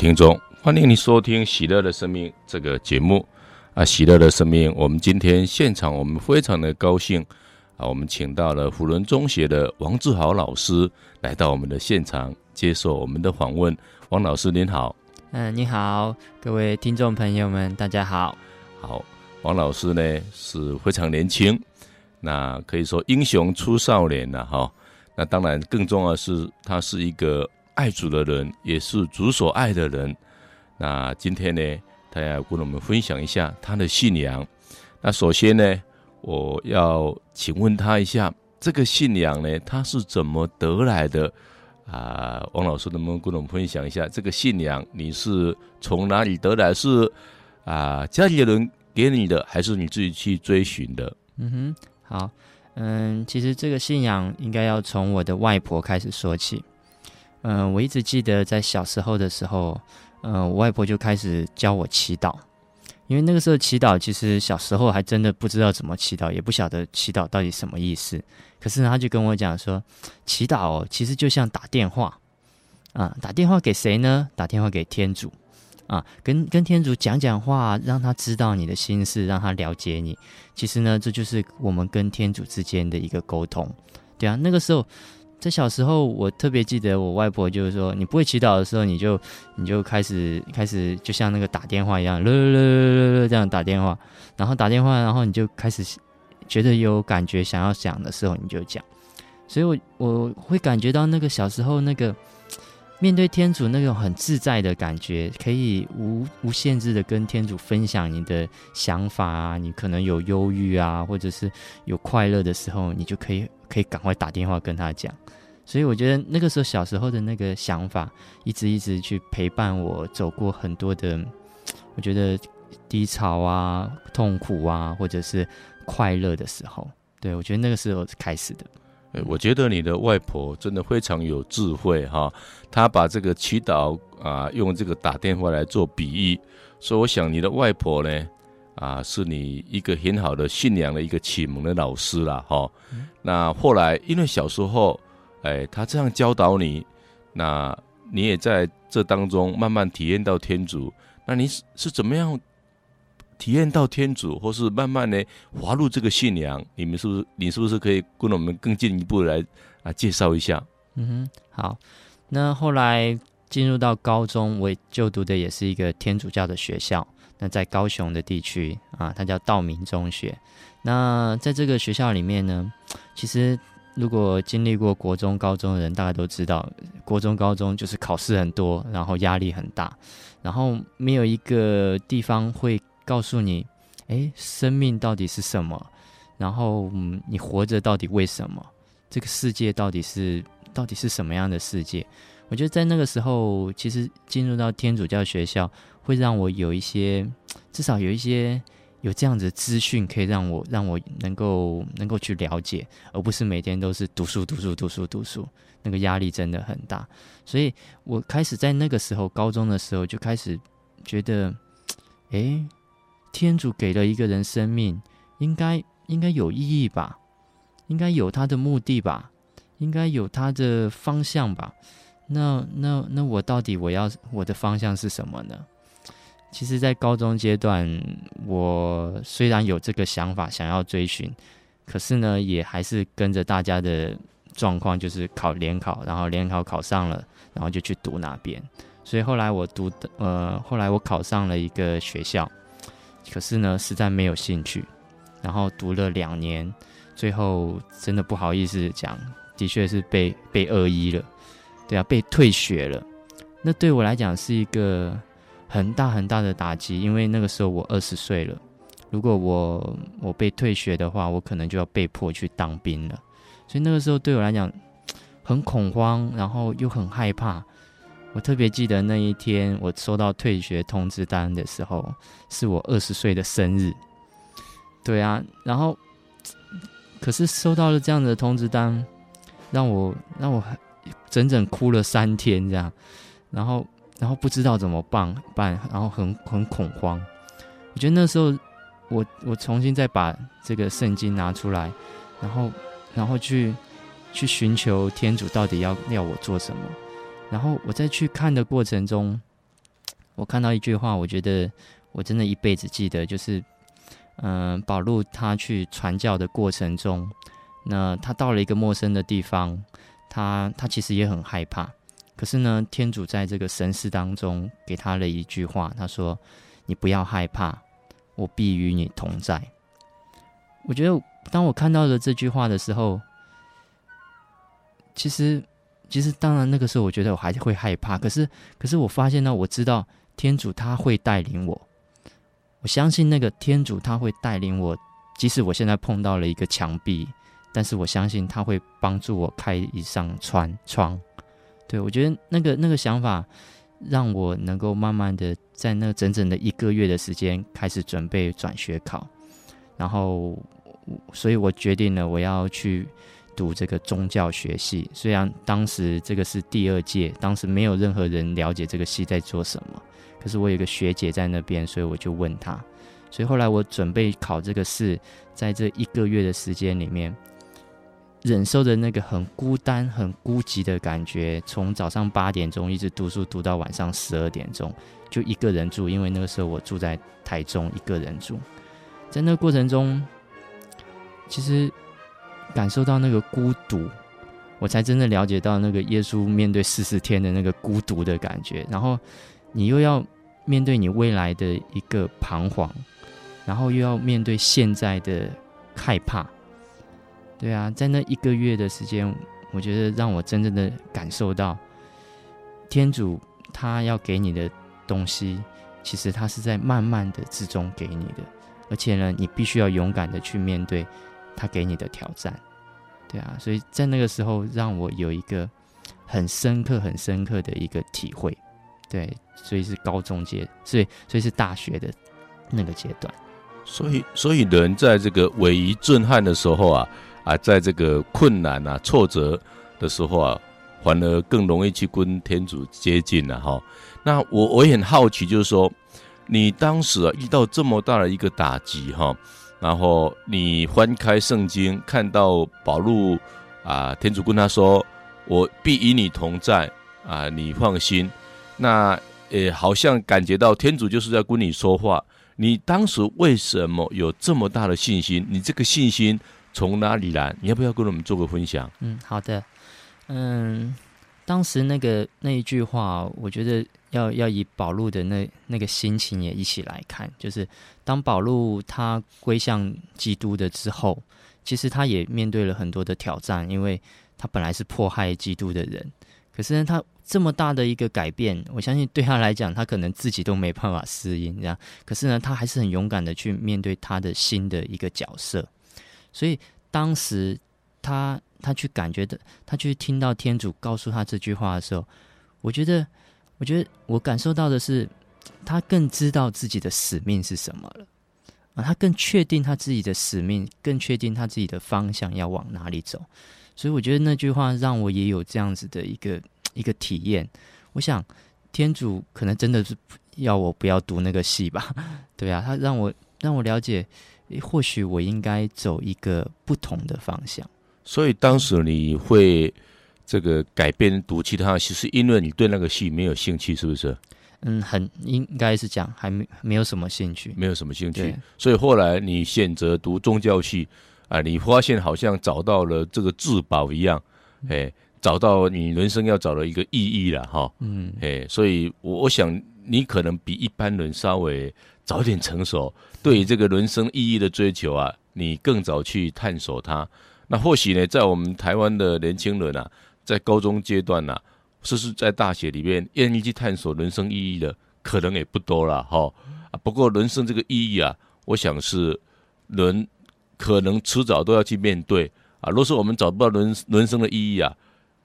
听众，欢迎你收听《喜乐的生命》这个节目。啊，喜乐的生命，我们今天现场我们非常的高兴啊，我们请到了辅仁中学的王志豪老师来到我们的现场接受我们的访问。王老师您好，嗯，你好，各位听众朋友们，大家好。好，王老师呢是非常年轻，那可以说英雄出少年了哈。那当然更重要的是，他是一个。爱主的人，也是主所爱的人。那今天呢，他要跟我们分享一下他的信仰。那首先呢，我要请问他一下，这个信仰呢，他是怎么得来的？啊，王老师能不能跟我们分享一下这个信仰？你是从哪里得来？是啊，家里的人给你的，还是你自己去追寻的？嗯哼，好，嗯，其实这个信仰应该要从我的外婆开始说起。嗯、我一直记得在小时候的时候，嗯、我外婆就开始教我祈祷，因为那个时候祈祷其实小时候还真的不知道怎么祈祷，也不晓得祈祷到底什么意思。可是呢，他就跟我讲说，祈祷，其实就像打电话啊，打电话给谁呢？打电话给天主啊，跟跟天主讲讲话，让他知道你的心事，让他了解你。其实呢，这就是我们跟天主之间的一个沟通。对啊，那个时候。在小时候，我特别记得我外婆就是说，你不会祈祷的时候，你就你就开始开始，就像那个打电话一样，了了了了这样打电话，然后打电话，然后你就开始觉得有感觉，想要讲的时候你就讲。所以我我会感觉到那个小时候那个面对天主那种很自在的感觉，可以无无限制的跟天主分享你的想法啊，你可能有忧郁啊，或者是有快乐的时候，你就可以。可以赶快打电话跟他讲，所以我觉得那个时候小时候的那个想法，一直一直去陪伴我走过很多的，我觉得低潮啊、痛苦啊，或者是快乐的时候，对，我觉得那个时候开始的。我觉得你的外婆真的非常有智慧哈，她把这个祈祷啊用这个打电话来做比喻，所以我想你的外婆呢。啊，是你一个很好的信仰的一个启蒙的老师啦，哈、哦。嗯、那后来因为小时候，哎，他这样教导你，那你也在这当中慢慢体验到天主。那你是是怎么样体验到天主，或是慢慢的滑入这个信仰？你们是不是？你是不是可以跟我们更进一步来啊介绍一下？嗯哼，好。那后来进入到高中，我就读的也是一个天主教的学校。那在高雄的地区啊，它叫道明中学。那在这个学校里面呢，其实如果经历过国中、高中的人，大家都知道，国中、高中就是考试很多，然后压力很大，然后没有一个地方会告诉你，诶，生命到底是什么？然后，嗯，你活着到底为什么？这个世界到底是到底是什么样的世界？我觉得在那个时候，其实进入到天主教学校。会让我有一些，至少有一些有这样子的资讯，可以让我让我能够能够去了解，而不是每天都是读书读书读书读书，那个压力真的很大。所以我开始在那个时候，高中的时候就开始觉得，诶，天主给了一个人生命，应该应该有意义吧，应该有他的目的吧，应该有他的方向吧。那那那我到底我要我的方向是什么呢？其实，在高中阶段，我虽然有这个想法，想要追寻，可是呢，也还是跟着大家的状况，就是考联考，然后联考考上了，然后就去读那边。所以后来我读的，呃，后来我考上了一个学校，可是呢，实在没有兴趣，然后读了两年，最后真的不好意思讲，的确是被被二一了，对啊，被退学了。那对我来讲是一个。很大很大的打击，因为那个时候我二十岁了。如果我我被退学的话，我可能就要被迫去当兵了。所以那个时候对我来讲很恐慌，然后又很害怕。我特别记得那一天，我收到退学通知单的时候，是我二十岁的生日。对啊，然后可是收到了这样的通知单，让我让我很整整哭了三天这样，然后。然后不知道怎么办办，然后很很恐慌。我觉得那时候我，我重新再把这个圣经拿出来，然后然后去去寻求天主到底要要我做什么。然后我在去看的过程中，我看到一句话，我觉得我真的一辈子记得，就是，嗯、保禄他去传教的过程中，那他到了一个陌生的地方，他他其实也很害怕，可是呢，天主在这个神事当中给他了一句话，他说：“你不要害怕，我必与你同在。”我觉得当我看到了这句话的时候，其实。其实，当然，那个时候我觉得我还是会害怕。可是，可是我发现呢，我知道天主他会带领我。我相信那个天主他会带领我，即使我现在碰到了一个墙壁，但是我相信他会帮助我开一扇窗窗。对，我觉得那个那个想法，让我能够慢慢的在那整整的一个月的时间开始准备转学考，然后，所以我决定了我要去。读这个宗教学系，虽然当时这个是第二届，当时没有任何人了解这个系在做什么，可是我有个学姐在那边，所以我就问她。所以后来我准备考这个试，在这一个月的时间里面，忍受着那个很孤单、很孤寂的感觉，从早上八点钟一直读书读到晚上十二点钟，就一个人住，因为那个时候我住在台中，一个人住。在那个过程中，其实。感受到那个孤独，我才真的了解到那个耶稣面对四十天的那个孤独的感觉。然后你又要面对你未来的一个彷徨，然后又要面对现在的害怕。对啊，在那一个月的时间，我觉得让我真正的感受到天主他要给你的东西，其实他是在慢慢的之中给你的，而且呢，你必须要勇敢的去面对。他给你的挑战，对啊，所以在那个时候让我有一个很深刻、很深刻的一个体会，对，所以是高中阶，所以所以是大学的那个阶段。所以，所以人在这个委夷震撼的时候啊啊，在这个困难啊、挫折的时候啊，反而更容易去跟天主接近了哈。那我我也很好奇，就是说，你当时啊遇到这么大的一个打击哈。然后你翻开圣经，看到保禄啊，天主跟他说：“我必与你同在啊，你放心。”那呃，好像感觉到天主就是在跟你说话。你当时为什么有这么大的信心？你这个信心从哪里来？你要不要跟我们做个分享？嗯，好的。嗯，当时那个那一句话，我觉得。要要以保禄的那那个心情也一起来看，就是当保禄他归向基督的之后，其实他也面对了很多的挑战，因为他本来是迫害基督的人，可是呢，他这么大的一个改变，我相信对他来讲，他可能自己都没办法适应这样。可是呢，他还是很勇敢的去面对他的新的一个角色，所以当时他他去感觉的，他去听到天主告诉他这句话的时候，我觉得。我觉得我感受到的是，他更知道自己的使命是什么了啊，他更确定他自己的使命，更确定他自己的方向要往哪里走。所以我觉得那句话让我也有这样子的一个一个体验。我想天主可能真的是要我不要读那个戏吧？对啊，他让我让我了解，或许我应该走一个不同的方向。所以当时你会。这个改变读其他系，是因为你对那个戏没有兴趣，是不是？嗯，很应该是讲还没没有什么兴趣，没有什么兴趣。所以后来你选择读宗教系啊，你发现好像找到了这个至宝一样，哎，找到你人生要找的一个意义了哈。嗯，哎，所以我我想你可能比一般人稍微早点成熟，对于这个人生意义的追求啊，你更早去探索它。那或许呢，在我们台湾的年轻人啊。在高中阶段呢、啊，甚至在大学里面，愿意去探索人生意义的，可能也不多了哈。啊，不过人生这个意义啊，我想是人可能迟早都要去面对啊。若是我们找不到人人生的意义啊，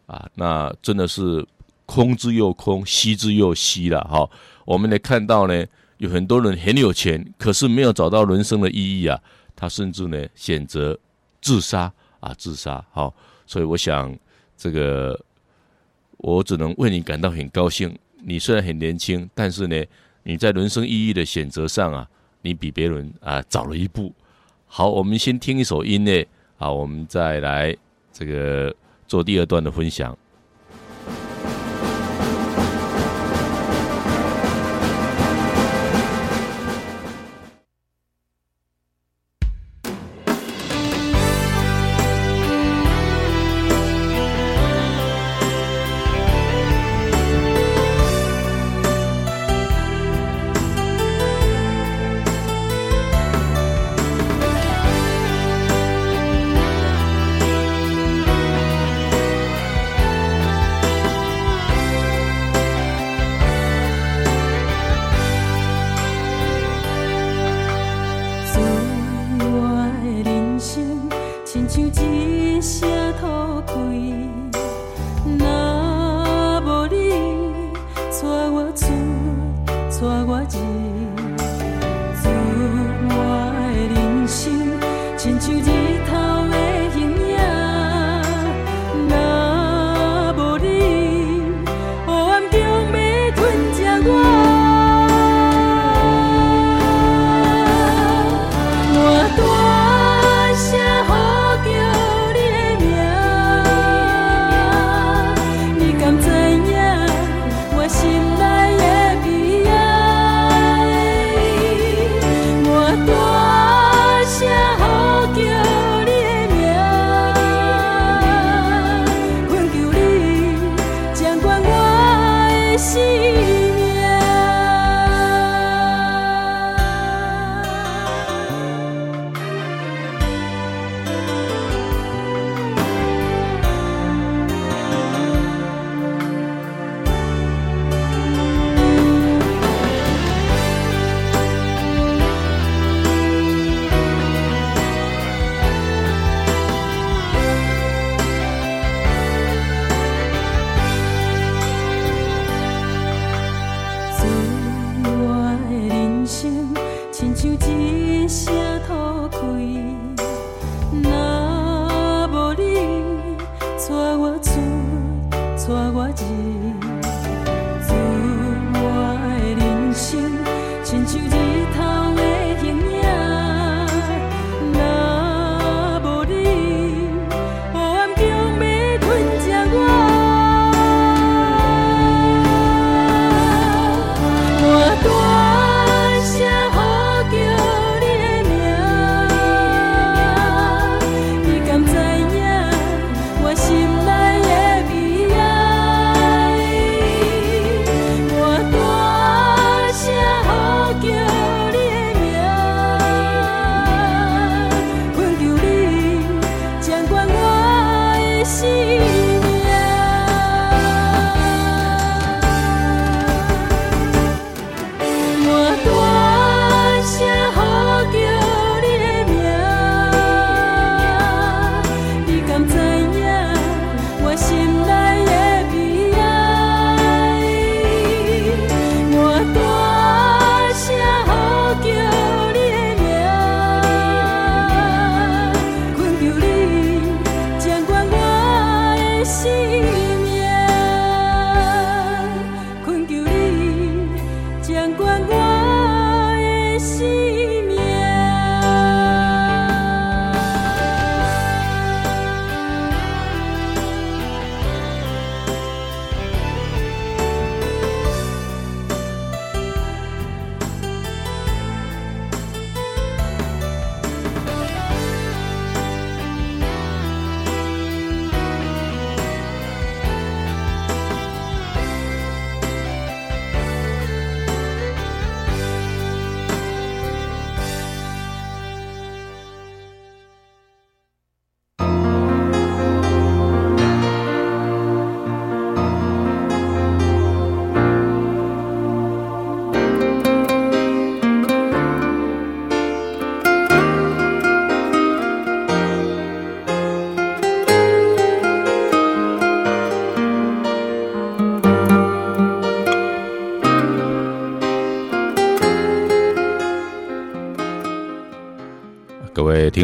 啊，那真的是空之又空，惜之又惜了哈。我们来看到呢，有很多人很有钱，可是没有找到人生的意义啊，他甚至呢选择自杀啊，自杀。好，所以我想。这个，我只能为你感到很高兴。你虽然很年轻，但是呢，你在人生意义的选择上啊，你比别人啊早了一步。好，我们先听一首音乐，啊，我们再来这个做第二段的分享。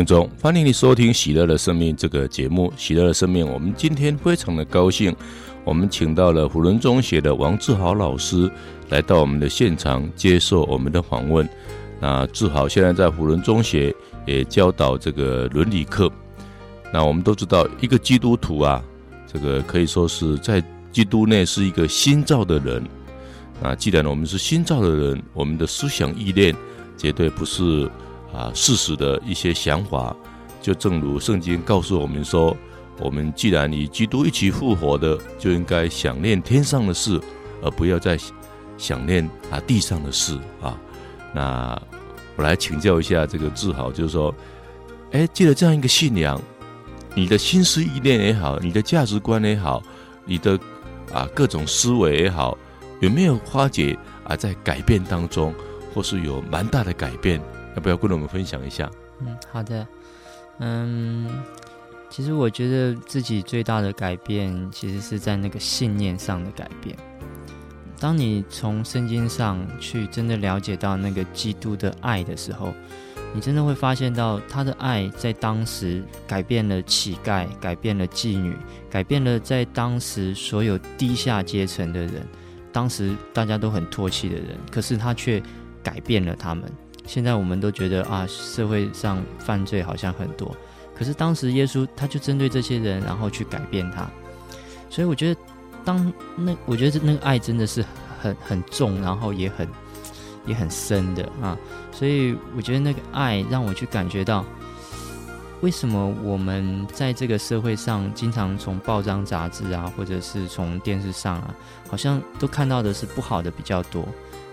听众，欢迎你收听《喜乐的生命》这个节目。喜乐的生命，我们今天非常的高兴，我们请到了虎仁中学的王志豪老师来到我们的现场接受我们的访问。那志豪现在在虎仁中学也教导这个伦理课。那我们都知道，一个基督徒啊，这个可以说是在基督内是一个新造的人。那既然我们是新造的人，我们的思想意念绝对不是。啊，事实的一些想法，就正如圣经告诉我们说，我们既然与基督一起复活的，就应该想念天上的事，而不要再想念啊地上的事啊。那我来请教一下这个志豪，就是说，哎，借着这样一个信仰，你的心思意念也好，你的价值观也好，你的啊各种思维也好，有没有发觉啊在改变当中，或是有蛮大的改变？要不要跟我们分享一下？嗯，好的。嗯，其实我觉得自己最大的改变，其实是在那个信念上的改变。当你从圣经上去真的了解到那个基督的爱的时候，你真的会发现到他的爱在当时改变了乞丐，改变了妓女，改变了在当时所有低下阶层的人，当时大家都很唾弃的人，可是他却改变了他们。现在我们都觉得啊，社会上犯罪好像很多。可是当时耶稣他就针对这些人，然后去改变他，所以我觉得当那我觉得那个爱真的是很很重，然后也很也很深的啊，所以我觉得那个爱让我去感觉到，为什么我们在这个社会上经常从报章杂志啊，或者是从电视上啊，好像都看到的是不好的比较多，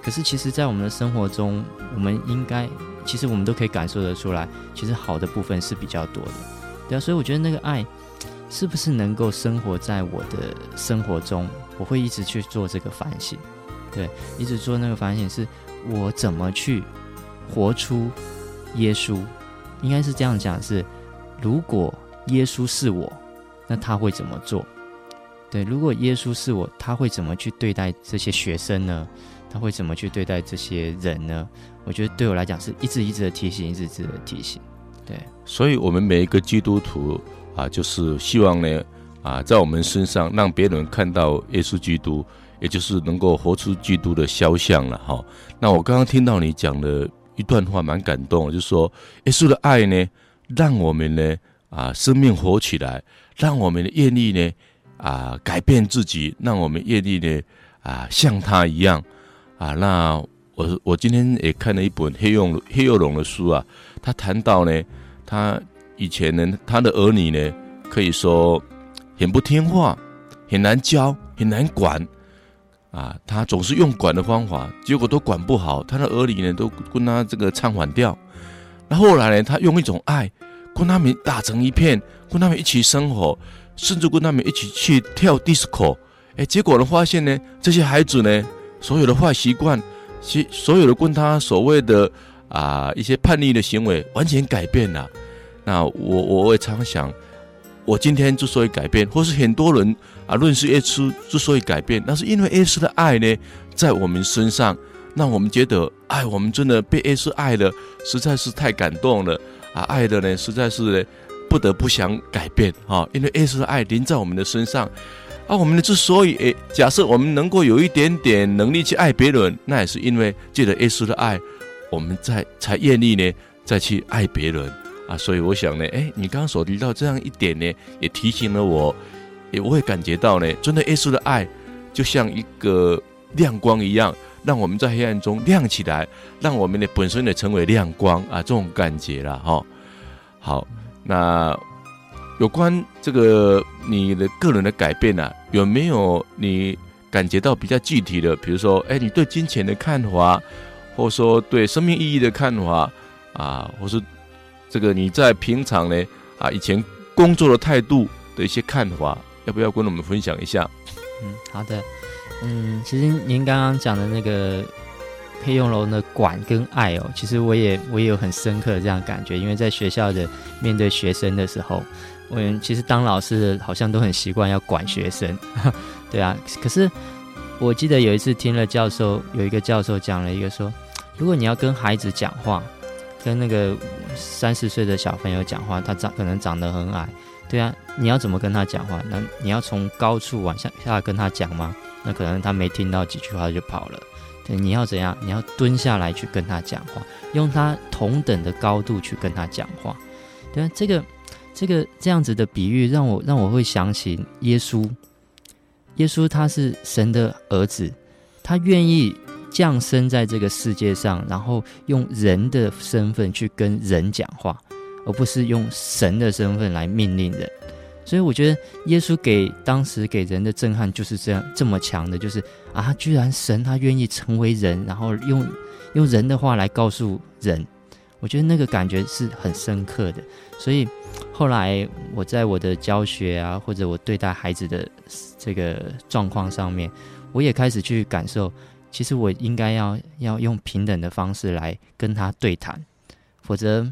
可是其实在我们的生活中，我们应该。其实我们都可以感受得出来，其实好的部分是比较多的，对啊，所以我觉得那个爱是不是能够生活在我的生活中，我会一直去做这个反省，对，一直做那个反省，是我怎么去活出耶稣，应该是这样讲，是如果耶稣是我，那他会怎么做？对，如果耶稣是我，他会怎么去对待这些学生呢？他会怎么去对待这些人呢？我觉得对我来讲是一直一直的提醒，一直一直的提醒。对，所以，我们每一个基督徒啊，就是希望呢啊，在我们身上让别人看到耶稣基督，也就是能够活出基督的肖像了哈。那我刚刚听到你讲的一段话，蛮感动，就是说耶稣的爱呢，让我们呢啊生命活起来，让我们的愿意呢啊改变自己，让我们愿意呢啊像他一样。啊，那我我今天也看了一本黑幼黑幼龙的书啊，他谈到呢，他以前呢，他的儿女呢，可以说很不听话，很难教，很难管，啊，他总是用管的方法，结果都管不好，他的儿女呢，都跟他这个唱反调。那后来呢，他用一种爱，跟他们打成一片，跟他们一起生活，甚至跟他们一起去跳 disco，哎，结果呢，发现呢，这些孩子呢。所有的坏习惯，其所有的跟他所谓的啊一些叛逆的行为，完全改变了。那我我也常想，我今天之所以改变，或是很多人啊认识耶稣之所以改变，那是因为耶稣的爱呢，在我们身上，让我们觉得，哎，我们真的被耶稣爱了，实在是太感动了啊！爱的呢，实在是呢，不得不想改变啊，因为耶稣的爱临在我们的身上。啊，我们呢之所以诶，假设我们能够有一点点能力去爱别人，那也是因为借着耶稣的爱，我们在才愿意呢再去爱别人啊。所以我想呢，诶，你刚刚所提到这样一点呢，也提醒了我，也我也感觉到呢，真的耶稣的爱就像一个亮光一样，让我们在黑暗中亮起来，让我们呢本身呢成为亮光啊，这种感觉了哈。好，那。有关这个你的个人的改变呢、啊，有没有你感觉到比较具体的？比如说，哎，你对金钱的看法，或说对生命意义的看法啊，或是这个你在平常呢啊以前工作的态度的一些看法，要不要跟我们分享一下？嗯，好的，嗯，其实您刚刚讲的那个黑用龙的管跟爱哦，其实我也我也有很深刻的这样感觉，因为在学校的面对学生的时候。我们其实当老师的好像都很习惯要管学生，对啊。可是我记得有一次听了教授，有一个教授讲了一个说，如果你要跟孩子讲话，跟那个三四岁的小朋友讲话，他长可能长得很矮，对啊，你要怎么跟他讲话？那你要从高处往下下跟他讲吗？那可能他没听到几句话就跑了。对，你要怎样？你要蹲下来去跟他讲话，用他同等的高度去跟他讲话。对啊，这个。这个这样子的比喻让我让我会想起耶稣，耶稣他是神的儿子，他愿意降生在这个世界上，然后用人的身份去跟人讲话，而不是用神的身份来命令人。所以我觉得耶稣给当时给人的震撼就是这样这么强的，就是啊，居然神他愿意成为人，然后用用人的话来告诉人，我觉得那个感觉是很深刻的，所以。后来我在我的教学啊，或者我对待孩子的这个状况上面，我也开始去感受，其实我应该要要用平等的方式来跟他对谈，否则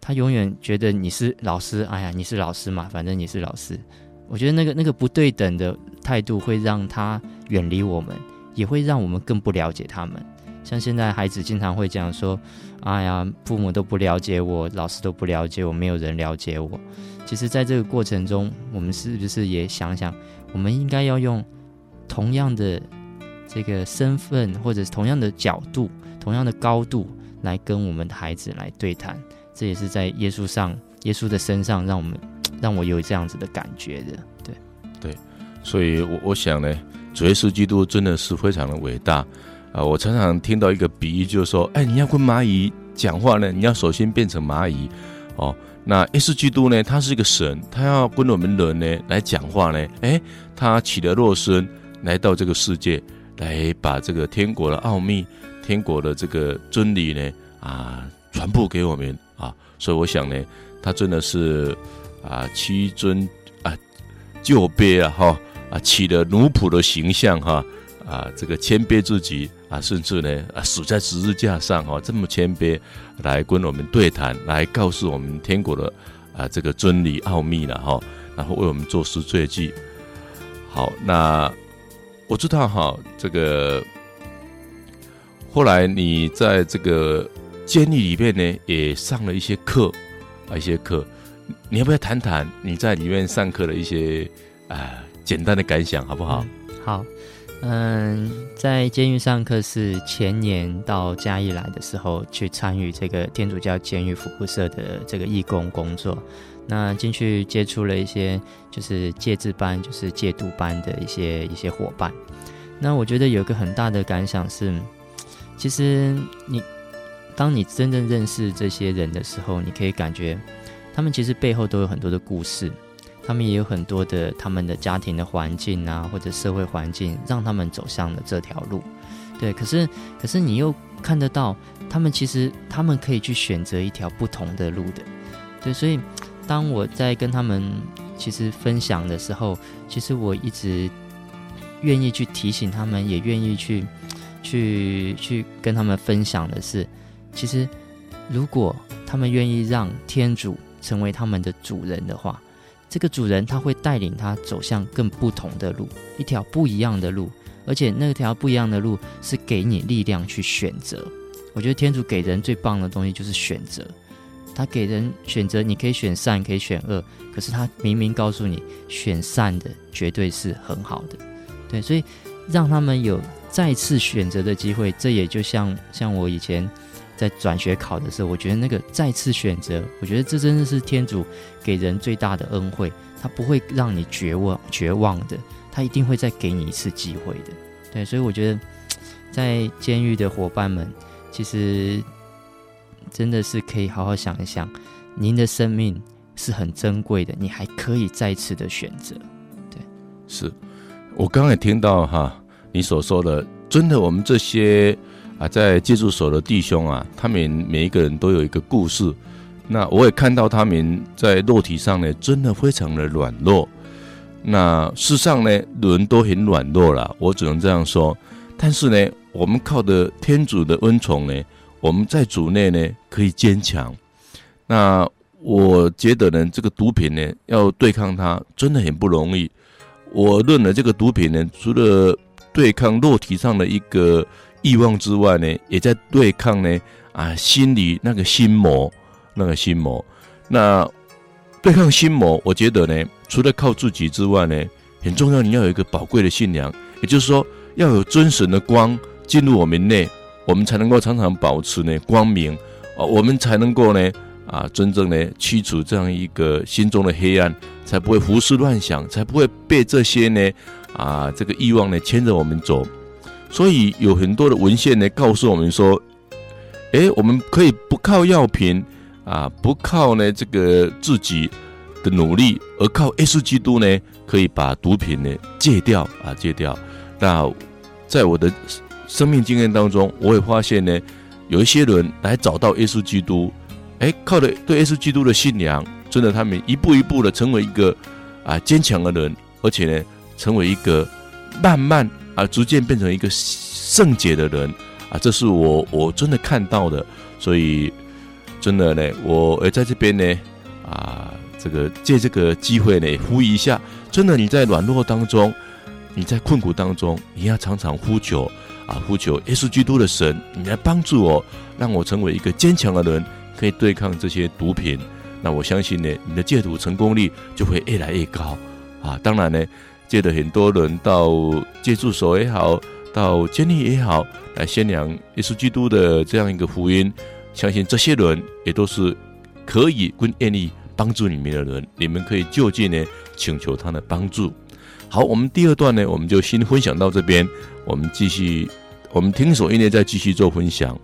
他永远觉得你是老师，哎呀，你是老师嘛，反正你是老师。我觉得那个那个不对等的态度会让他远离我们，也会让我们更不了解他们。像现在孩子经常会讲说：“哎呀，父母都不了解我，老师都不了解我，没有人了解我。”其实，在这个过程中，我们是不是也想想，我们应该要用同样的这个身份，或者是同样的角度、同样的高度来跟我们的孩子来对谈？这也是在耶稣上、耶稣的身上，让我们让我有这样子的感觉的。对，对，所以我我想呢，主耶稣基督真的是非常的伟大。啊，我常常听到一个比喻，就是说，哎，你要跟蚂蚁讲话呢，你要首先变成蚂蚁，哦，那耶稣基督呢，他是一个神，他要跟我们人呢来讲话呢，哎，他起了肉身来到这个世界，来把这个天国的奥秘、天国的这个真理呢，啊，传播给我们啊，所以我想呢，他真的是啊，屈尊啊，就卑啊，哈，啊，起了奴仆的形象哈。啊，这个谦卑自己啊，甚至呢啊，死在十字架上哈，这么谦卑来跟我们对谈，来告诉我们天国的啊这个真理奥秘了哈，然后为我们做赎罪祭。好，那我知道哈，这个后来你在这个监狱里面呢，也上了一些课啊，一些课，你要不要谈谈你在里面上课的一些啊简单的感想，好不好？好。嗯，在监狱上课是前年到嘉义来的时候去参与这个天主教监狱服务社的这个义工工作。那进去接触了一些就是戒治班，就是戒毒班的一些一些伙伴。那我觉得有个很大的感想是，其实你当你真正认识这些人的时候，你可以感觉他们其实背后都有很多的故事。他们也有很多的他们的家庭的环境啊，或者社会环境，让他们走向了这条路。对，可是可是你又看得到，他们其实他们可以去选择一条不同的路的。对，所以当我在跟他们其实分享的时候，其实我一直愿意去提醒他们，也愿意去去去跟他们分享的是，其实如果他们愿意让天主成为他们的主人的话。这个主人他会带领他走向更不同的路，一条不一样的路，而且那条不一样的路是给你力量去选择。我觉得天主给人最棒的东西就是选择，他给人选择，你可以选善，可以选恶，可是他明明告诉你，选善的绝对是很好的。对，所以让他们有再次选择的机会，这也就像像我以前。在转学考的时候，我觉得那个再次选择，我觉得这真的是天主给人最大的恩惠。他不会让你绝望绝望的，他一定会再给你一次机会的。对，所以我觉得在监狱的伙伴们，其实真的是可以好好想一想，您的生命是很珍贵的，你还可以再次的选择。对，是我刚刚也听到哈，你所说的，真的我们这些。啊，在戒助所的弟兄啊，他们每一个人都有一个故事。那我也看到他们在肉体上呢，真的非常的软弱。那世上呢，人都很软弱了，我只能这样说。但是呢，我们靠的天主的恩宠呢，我们在主内呢可以坚强。那我觉得呢，这个毒品呢，要对抗它真的很不容易。我认为这个毒品呢，除了对抗肉体上的一个。欲望之外呢，也在对抗呢啊，心里那个心魔，那个心魔。那对抗心魔，我觉得呢，除了靠自己之外呢，很重要，你要有一个宝贵的信仰，也就是说，要有真神的光进入我们内，我们才能够常常保持呢光明啊，我们才能够呢啊，真正呢驱除这样一个心中的黑暗，才不会胡思乱想，才不会被这些呢啊这个欲望呢牵着我们走。所以有很多的文献呢，告诉我们说，诶，我们可以不靠药品啊，不靠呢这个自己的努力，而靠耶稣基督呢，可以把毒品呢戒掉啊，戒掉。那在我的生命经验当中，我也发现呢，有一些人来找到耶稣基督，诶，靠着对耶稣基督的信仰，真的他们一步一步的成为一个啊坚强的人，而且呢，成为一个慢慢。啊，逐渐变成一个圣洁的人啊，这是我我真的看到的。所以真的呢，我呃在这边呢，啊，这个借这个机会呢，呼吁一下，真的你在软弱当中，你在困苦当中，你要常常呼求啊，呼求耶稣基督的神，你来帮助我，让我成为一个坚强的人，可以对抗这些毒品。那我相信呢，你的戒毒成功率就会越来越高啊。当然呢，借的很多人到借助所也好，到监狱也好，来宣扬耶稣基督的这样一个福音。相信这些人也都是可以跟愿意帮助你们的人，你们可以就近呢请求他的帮助。好，我们第二段呢，我们就先分享到这边，我们继续，我们听首音乐再继续做分享。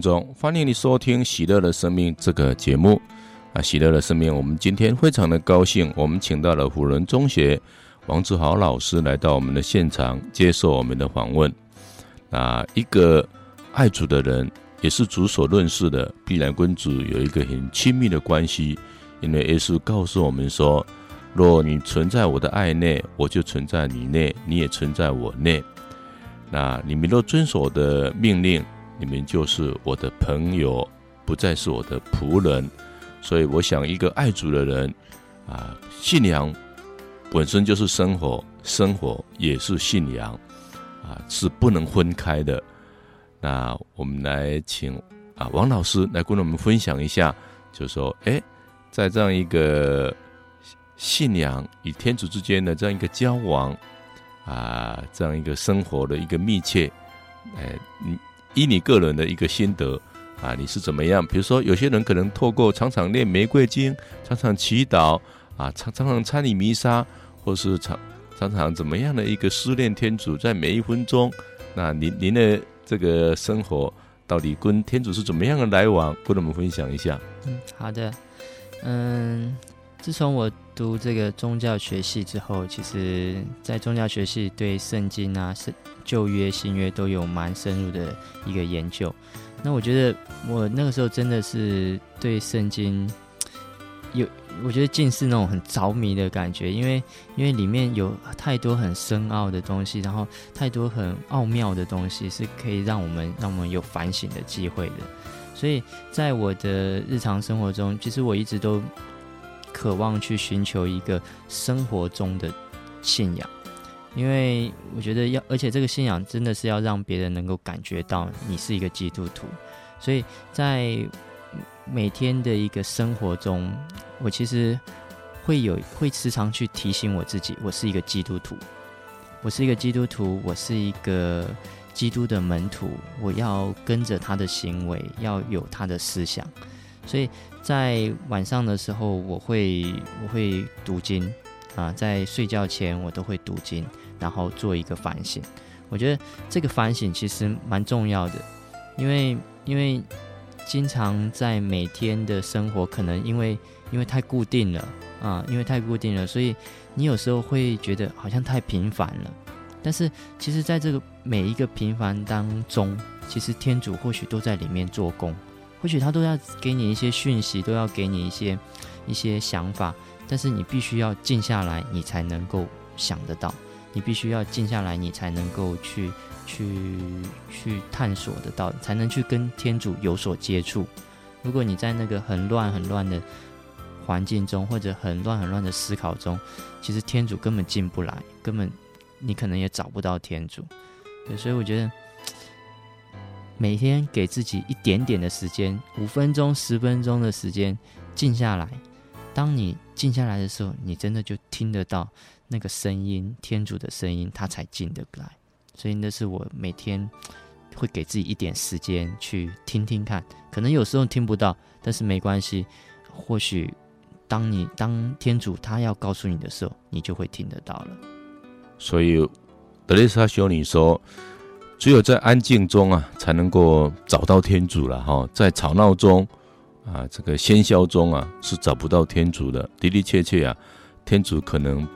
听众，欢迎你收听《喜乐的生命》这个节目。啊，喜乐的生命，我们今天非常的高兴，我们请到了辅仁中学王志豪老师来到我们的现场，接受我们的访问。啊，一个爱主的人，也是主所认识的，必然跟主有一个很亲密的关系。因为耶稣告诉我们说：“若你存在我的爱内，我就存在你内，你也存在我内。那你们若遵守的命令，你们就是我的朋友，不再是我的仆人。”所以，我想，一个爱主的人，啊，信仰本身就是生活，生活也是信仰，啊，是不能分开的。那我们来请啊王老师来跟我们分享一下，就说，哎，在这样一个信仰与天主之间的这样一个交往，啊，这样一个生活的一个密切，哎，你以你个人的一个心得。啊，你是怎么样？比如说，有些人可能透过常常念玫瑰经，常常祈祷，啊，常常常参与弥撒，或是常常常怎么样的一个思念天主，在每一分钟。那您您的这个生活到底跟天主是怎么样的来往？跟我们分享一下。嗯，好的。嗯，自从我读这个宗教学系之后，其实在宗教学系对圣经啊、圣旧约、新约都有蛮深入的一个研究。那我觉得我那个时候真的是对圣经有，我觉得尽是那种很着迷的感觉，因为因为里面有太多很深奥的东西，然后太多很奥妙的东西，是可以让我们让我们有反省的机会的。所以在我的日常生活中，其实我一直都渴望去寻求一个生活中的信仰。因为我觉得要，而且这个信仰真的是要让别人能够感觉到你是一个基督徒，所以在每天的一个生活中，我其实会有会时常去提醒我自己，我是一个基督徒，我是一个基督徒，我是一个基督的门徒，我要跟着他的行为，要有他的思想，所以在晚上的时候，我会我会读经。啊，在睡觉前我都会读经，然后做一个反省。我觉得这个反省其实蛮重要的，因为因为经常在每天的生活，可能因为因为太固定了啊，因为太固定了，所以你有时候会觉得好像太频繁了。但是其实，在这个每一个频繁当中，其实天主或许都在里面做工，或许他都要给你一些讯息，都要给你一些一些想法。但是你必须要静下来，你才能够想得到；你必须要静下来，你才能够去去去探索得到，才能去跟天主有所接触。如果你在那个很乱很乱的环境中，或者很乱很乱的思考中，其实天主根本进不来，根本你可能也找不到天主。对，所以我觉得每天给自己一点点的时间，五分钟、十分钟的时间，静下来。当你静下来的时候，你真的就听得到那个声音，天主的声音，他才进得来。所以那是我每天会给自己一点时间去听听看，可能有时候听不到，但是没关系。或许当你当天主他要告诉你的时候，你就会听得到了。所以德蕾莎修女说，只有在安静中啊，才能够找到天主了哈，在吵闹中。啊，这个喧嚣中啊，是找不到天主的。的的确确啊，天主可能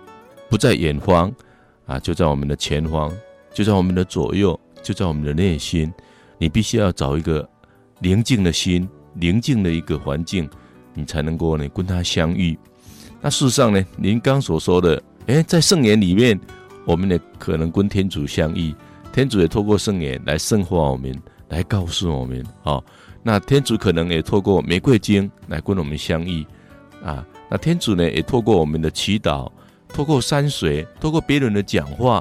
不在远方啊，就在我们的前方，就在我们的左右，就在我们的内心。你必须要找一个宁静的心，宁静的一个环境，你才能够呢跟他相遇。那事实上呢，您刚所说的，诶，在圣言里面，我们呢可能跟天主相遇。天主也透过圣言来圣化我们，来告诉我们，啊。那天主可能也透过玫瑰经来跟我们相遇，啊，那天主呢也透过我们的祈祷，透过山水，透过别人的讲话，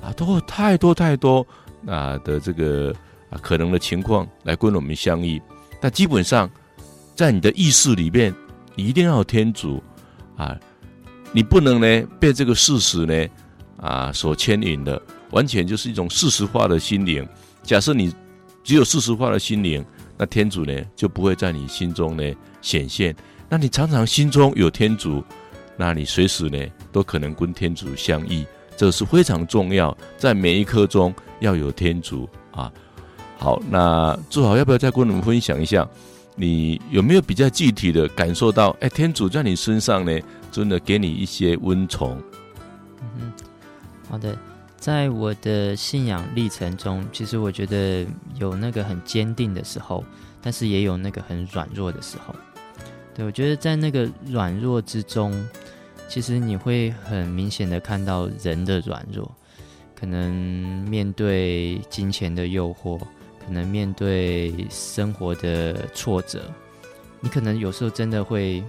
啊，透过太多太多啊的这个啊可能的情况来跟我们相遇。但基本上，在你的意识里面，你一定要有天主啊，你不能呢被这个事实呢啊所牵引的，完全就是一种事实化的心灵。假设你只有事实化的心灵。那天主呢，就不会在你心中呢显现。那你常常心中有天主，那你随时呢都可能跟天主相遇，这是非常重要。在每一刻中要有天主啊。好，那做好要不要再跟我们分享一下，你有没有比较具体的感受到，哎，天主在你身上呢，真的给你一些温宠？嗯，好的，在我的信仰历程中，其实我觉得有那个很坚定的时候，但是也有那个很软弱的时候。对，我觉得在那个软弱之中，其实你会很明显的看到人的软弱，可能面对金钱的诱惑，可能面对生活的挫折，你可能有时候真的会，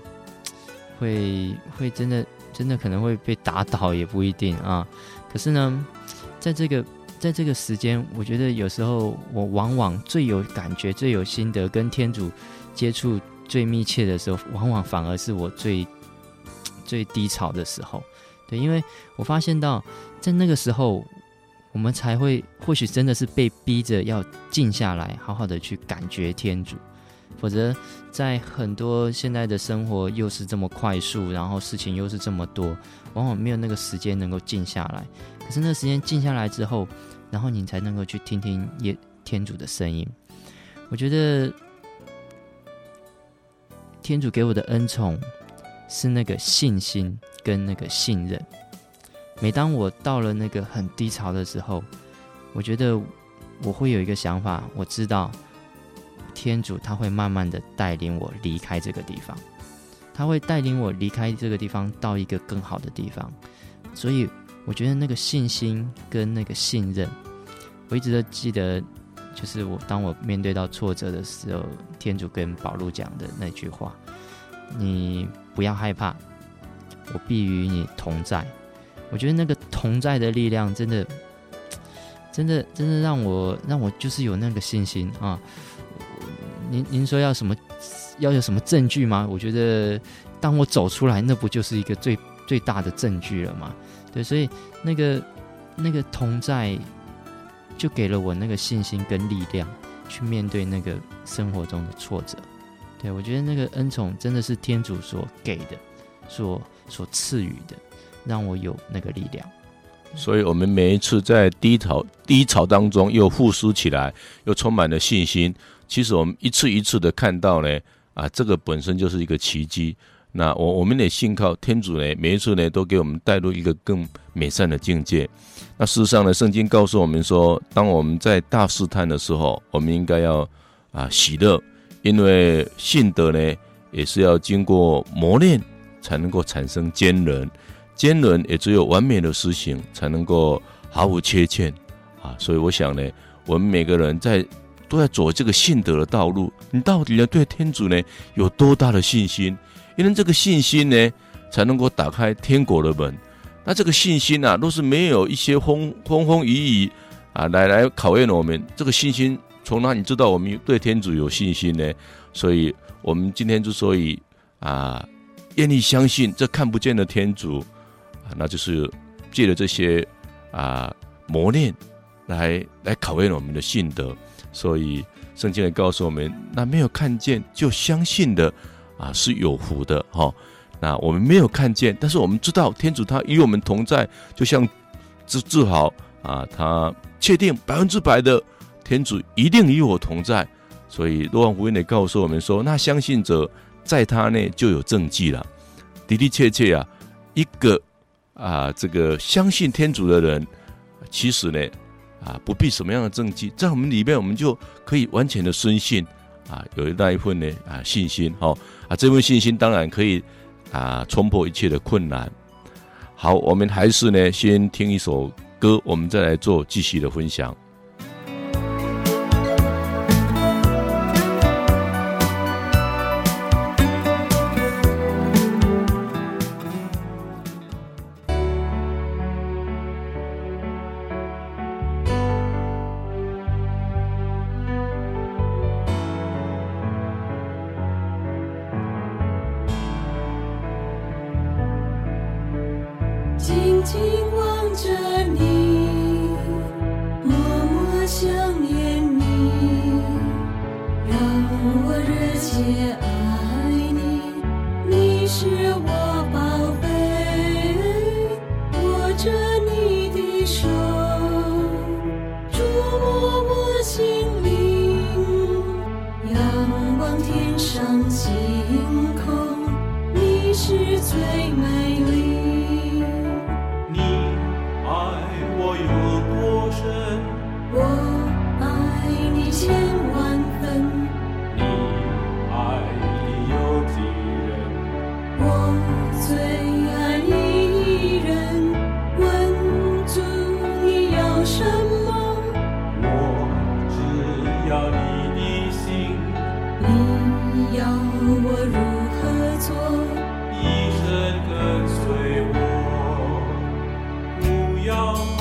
会会真的真的可能会被打倒，也不一定啊。可是呢，在这个在这个时间，我觉得有时候我往往最有感觉、最有心得，跟天主接触。最密切的时候，往往反而是我最最低潮的时候，对，因为我发现到在那个时候，我们才会或许真的是被逼着要静下来，好好的去感觉天主，否则在很多现在的生活又是这么快速，然后事情又是这么多，往往没有那个时间能够静下来。可是那个时间静下来之后，然后你才能够去听听耶天主的声音。我觉得。天主给我的恩宠是那个信心跟那个信任。每当我到了那个很低潮的时候，我觉得我会有一个想法，我知道天主他会慢慢的带领我离开这个地方，他会带领我离开这个地方到一个更好的地方。所以我觉得那个信心跟那个信任，我一直都记得。就是我，当我面对到挫折的时候，天主跟保禄讲的那句话：“你不要害怕，我必与你同在。”我觉得那个同在的力量，真的，真的，真的让我让我就是有那个信心啊！您您说要什么，要有什么证据吗？我觉得当我走出来，那不就是一个最最大的证据了吗？对，所以那个那个同在。就给了我那个信心跟力量，去面对那个生活中的挫折。对，我觉得那个恩宠真的是天主所给的，所所赐予的，让我有那个力量。所以，我们每一次在低潮低潮当中又复苏起来，又充满了信心。其实，我们一次一次的看到呢，啊，这个本身就是一个奇迹。那我我们得信靠天主呢，每一次呢都给我们带入一个更美善的境界。那事实上呢，圣经告诉我们说，当我们在大试探的时候，我们应该要啊喜乐，因为信德呢也是要经过磨练才能够产生坚韧，坚韧也只有完美的实行才能够毫无缺欠啊。所以我想呢，我们每个人在都在走这个信德的道路，你到底要对天主呢有多大的信心？因为这个信心呢，才能够打开天国的门。那这个信心啊，若是没有一些风风风雨雨啊，来来考验我们，这个信心从哪里知道我们对天主有信心呢？所以，我们今天之所以啊，愿意相信这看不见的天主啊，那就是借着这些啊磨练来来考验我们的信德。所以，圣经也告诉我们，那没有看见就相信的。啊，是有福的哈。那我们没有看见，但是我们知道天主他与我们同在，就像自自豪啊，他确定百分之百的天主一定与我同在。所以若望福音也告诉我们说，那相信者在他内就有证据了。的的确确啊，一个啊这个相信天主的人，其实呢啊不必什么样的证据，在我们里面我们就可以完全的深信。啊，有那一份呢啊信心哦啊，这份信心当然可以啊冲破一切的困难。好，我们还是呢先听一首歌，我们再来做继续的分享。不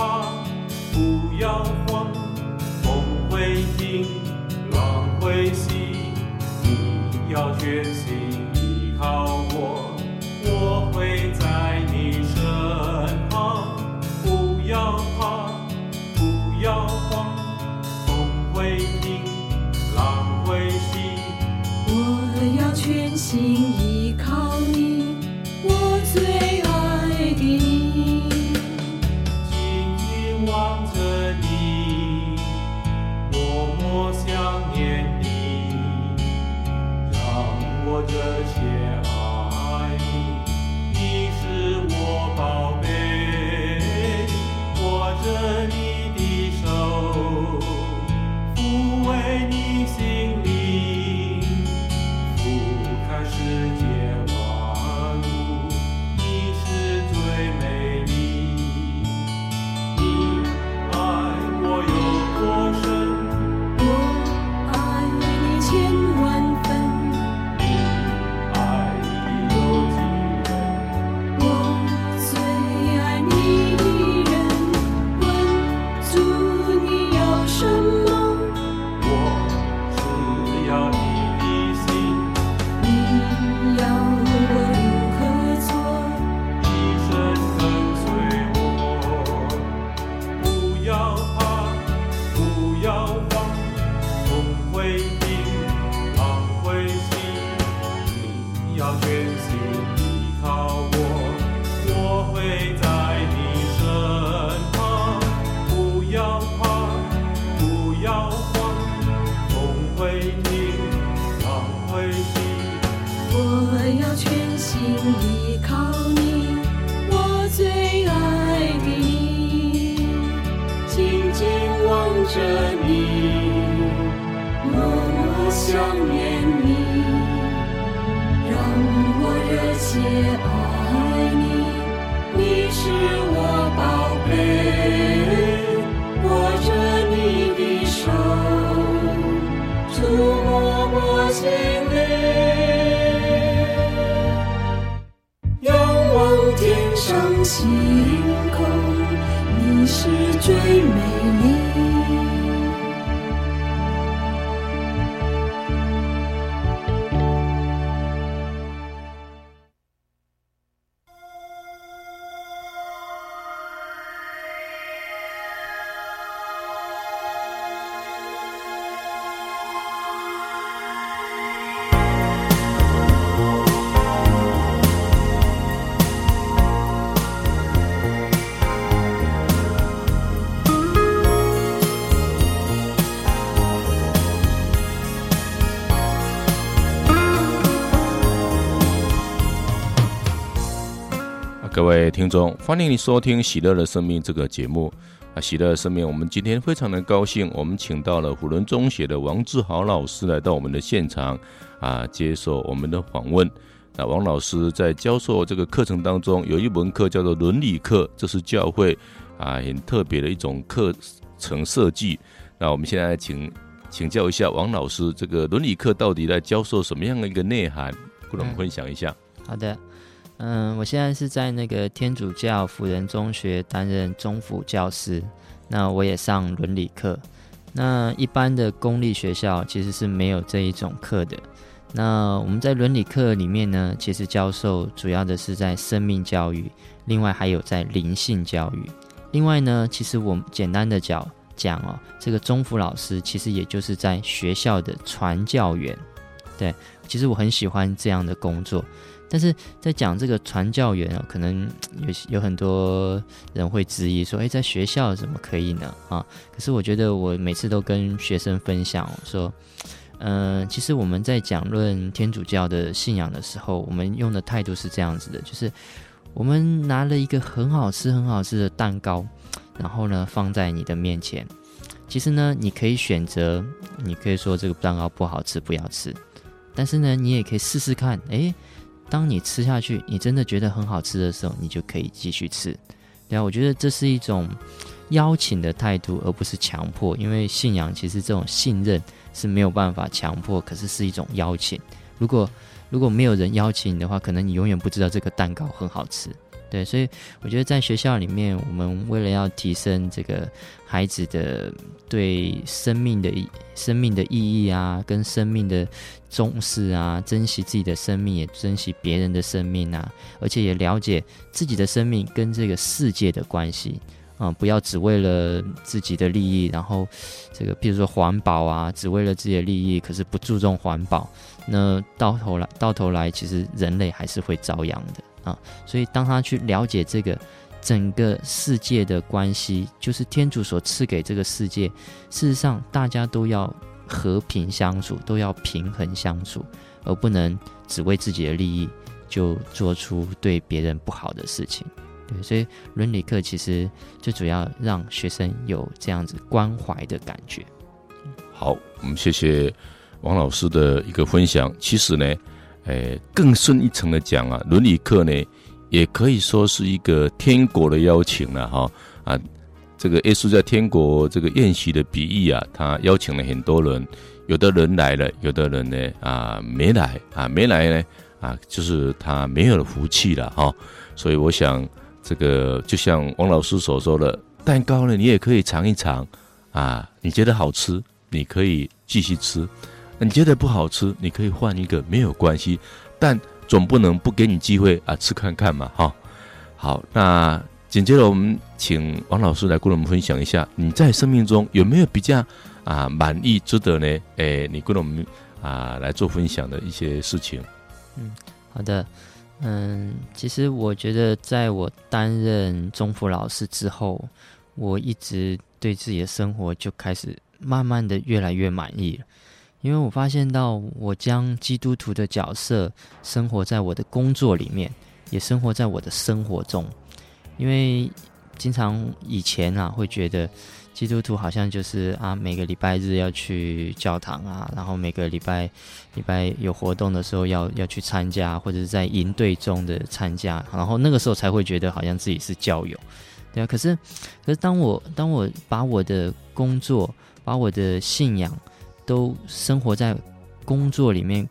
依靠你，我最爱的你，紧紧望着你，默默想念你，让我热切星空，你是最美丽。听众，欢迎你收听《喜乐的生命》这个节目啊！喜乐的生命，我们今天非常的高兴，我们请到了虎伦中学的王志豪老师来到我们的现场啊，接受我们的访问。那王老师在教授这个课程当中，有一门课叫做伦理课，这是教会啊很特别的一种课程设计。那我们现在请请教一下王老师，这个伦理课到底在教授什么样的一个内涵？跟我们分享一下。好的。嗯，我现在是在那个天主教辅仁中学担任中辅教师，那我也上伦理课。那一般的公立学校其实是没有这一种课的。那我们在伦理课里面呢，其实教授主要的是在生命教育，另外还有在灵性教育。另外呢，其实我们简单的讲讲哦，这个中辅老师其实也就是在学校的传教员。对，其实我很喜欢这样的工作。但是在讲这个传教员啊，可能有有很多人会质疑说：“诶，在学校怎么可以呢？”啊，可是我觉得我每次都跟学生分享说：“嗯、呃，其实我们在讲论天主教的信仰的时候，我们用的态度是这样子的，就是我们拿了一个很好吃、很好吃的蛋糕，然后呢放在你的面前。其实呢，你可以选择，你可以说这个蛋糕不好吃，不要吃。但是呢，你也可以试试看，诶，当你吃下去，你真的觉得很好吃的时候，你就可以继续吃。对啊，我觉得这是一种邀请的态度，而不是强迫。因为信仰其实这种信任是没有办法强迫，可是是一种邀请。如果如果没有人邀请你的话，可能你永远不知道这个蛋糕很好吃。对，所以我觉得在学校里面，我们为了要提升这个孩子的对生命的意、生命的意义啊，跟生命的重视啊，珍惜自己的生命，也珍惜别人的生命啊，而且也了解自己的生命跟这个世界的关系啊，不要只为了自己的利益，然后这个譬如说环保啊，只为了自己的利益，可是不注重环保，那到头来，到头来，其实人类还是会遭殃的。啊，所以当他去了解这个整个世界的关系，就是天主所赐给这个世界，事实上大家都要和平相处，都要平衡相处，而不能只为自己的利益就做出对别人不好的事情。对，所以伦理课其实最主要让学生有这样子关怀的感觉。好，我们谢谢王老师的一个分享。其实呢。诶，更深一层的讲啊，伦理课呢，也可以说是一个天国的邀请了哈啊。这个耶稣在天国这个宴席的比喻啊，他邀请了很多人，有的人来了，有的人呢啊没来啊，没来呢啊，就是他没有了福气了哈。所以我想，这个就像王老师所说的，蛋糕呢，你也可以尝一尝啊，你觉得好吃，你可以继续吃。你觉得不好吃，你可以换一个，没有关系，但总不能不给你机会啊，吃看看嘛，哈。好，那紧接着我们请王老师来跟我们分享一下，你在生命中有没有比较啊满意、值得呢？诶，你跟我们啊来做分享的一些事情。嗯，好的，嗯，其实我觉得在我担任中辅老师之后，我一直对自己的生活就开始慢慢的越来越满意了。因为我发现到，我将基督徒的角色生活在我的工作里面，也生活在我的生活中。因为经常以前啊，会觉得基督徒好像就是啊，每个礼拜日要去教堂啊，然后每个礼拜礼拜有活动的时候要要去参加，或者是在营队中的参加，然后那个时候才会觉得好像自己是教友，对啊。可是，可是当我当我把我的工作，把我的信仰，都生活在工作里面，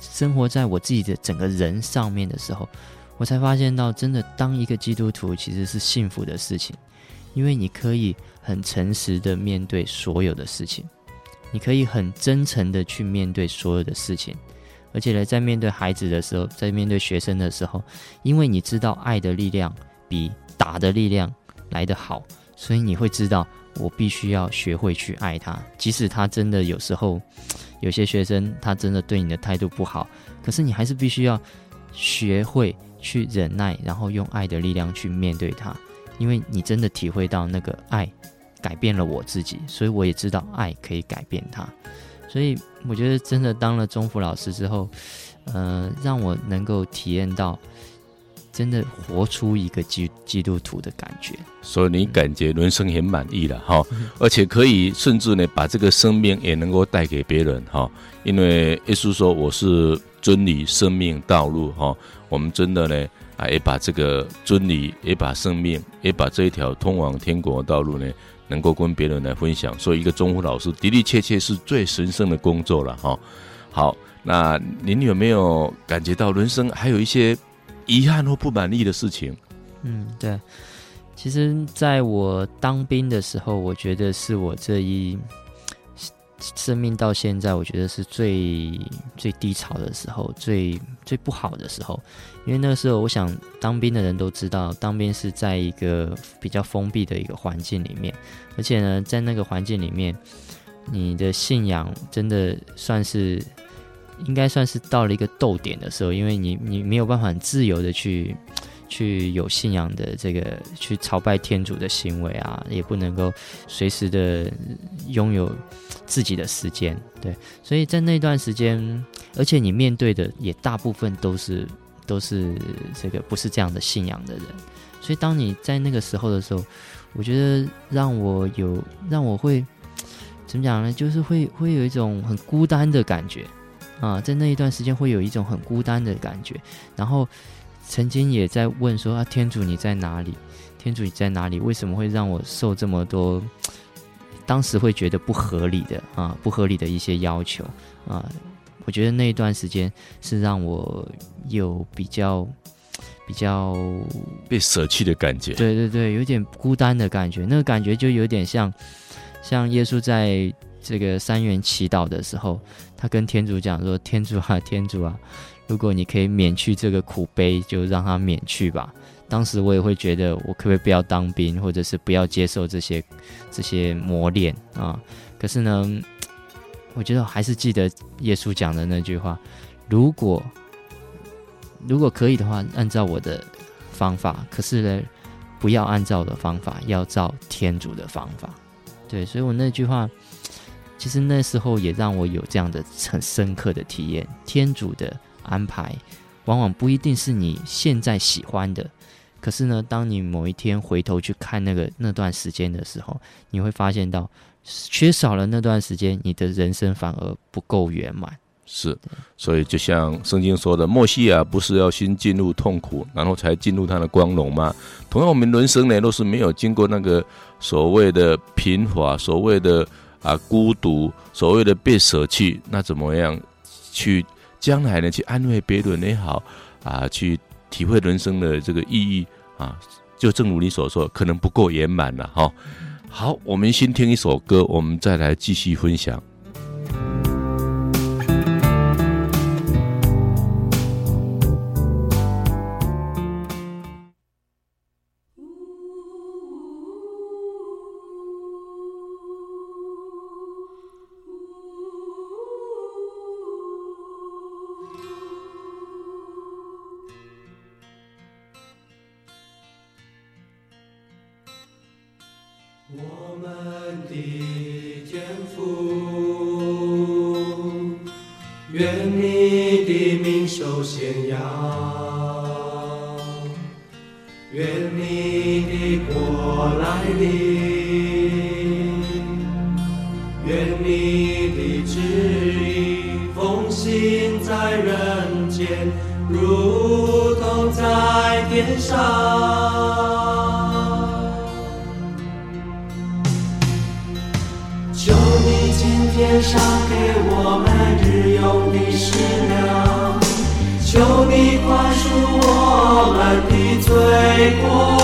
生活在我自己的整个人上面的时候，我才发现到，真的当一个基督徒其实是幸福的事情，因为你可以很诚实的面对所有的事情，你可以很真诚的去面对所有的事情，而且呢，在面对孩子的时候，在面对学生的时候，因为你知道爱的力量比打的力量来得好，所以你会知道。我必须要学会去爱他，即使他真的有时候，有些学生他真的对你的态度不好，可是你还是必须要学会去忍耐，然后用爱的力量去面对他，因为你真的体会到那个爱改变了我自己，所以我也知道爱可以改变他，所以我觉得真的当了中辅老师之后，呃，让我能够体验到。真的活出一个基基督徒的感觉，所以你感觉人生很满意了哈，而且可以甚至呢把这个生命也能够带给别人哈，因为耶稣说我是真理、生命、道路哈，我们真的呢啊也把这个真理、也把生命、也把这一条通往天国的道路呢，能够跟别人来分享，所以一个中辅老师的的确确是最神圣的工作了哈。好，那您有没有感觉到人生还有一些？遗憾或不满意的事情，嗯，对。其实，在我当兵的时候，我觉得是我这一生命到现在，我觉得是最最低潮的时候，最最不好的时候。因为那个时候，我想当兵的人都知道，当兵是在一个比较封闭的一个环境里面，而且呢，在那个环境里面，你的信仰真的算是。应该算是到了一个逗点的时候，因为你你没有办法很自由的去去有信仰的这个去朝拜天主的行为啊，也不能够随时的拥有自己的时间，对，所以在那段时间，而且你面对的也大部分都是都是这个不是这样的信仰的人，所以当你在那个时候的时候，我觉得让我有让我会怎么讲呢？就是会会有一种很孤单的感觉啊，在那一段时间会有一种很孤单的感觉，然后。曾经也在问说啊，天主你在哪里？天主你在哪里？为什么会让我受这么多？当时会觉得不合理的啊，不合理的一些要求啊。我觉得那一段时间是让我有比较比较被舍弃的感觉。对对对，有点孤单的感觉。那个感觉就有点像像耶稣在这个三元祈祷的时候，他跟天主讲说：“天主啊，天主啊。”如果你可以免去这个苦悲，就让他免去吧。当时我也会觉得，我可不可以不要当兵，或者是不要接受这些这些磨练啊？可是呢，我觉得还是记得耶稣讲的那句话：如果如果可以的话，按照我的方法；可是呢，不要按照我的方法，要照天主的方法。对，所以我那句话，其实那时候也让我有这样的很深刻的体验，天主的。安排往往不一定是你现在喜欢的，可是呢，当你某一天回头去看那个那段时间的时候，你会发现到缺少了那段时间，你的人生反而不够圆满。是，所以就像圣经说的，默西亚不是要先进入痛苦，然后才进入他的光荣吗？同样，我们人生呢，都是没有经过那个所谓的贫乏，所谓的啊孤独，所谓的被舍弃，那怎么样去？将来呢，去安慰别人也好，啊，去体会人生的这个意义啊，就正如你所说，可能不够圆满了哈。好，我们先听一首歌，我们再来继续分享。我来临愿你的旨意奉行在人间如同在天上求你今天赏给我们日用的食粮。求你宽恕我们的罪过。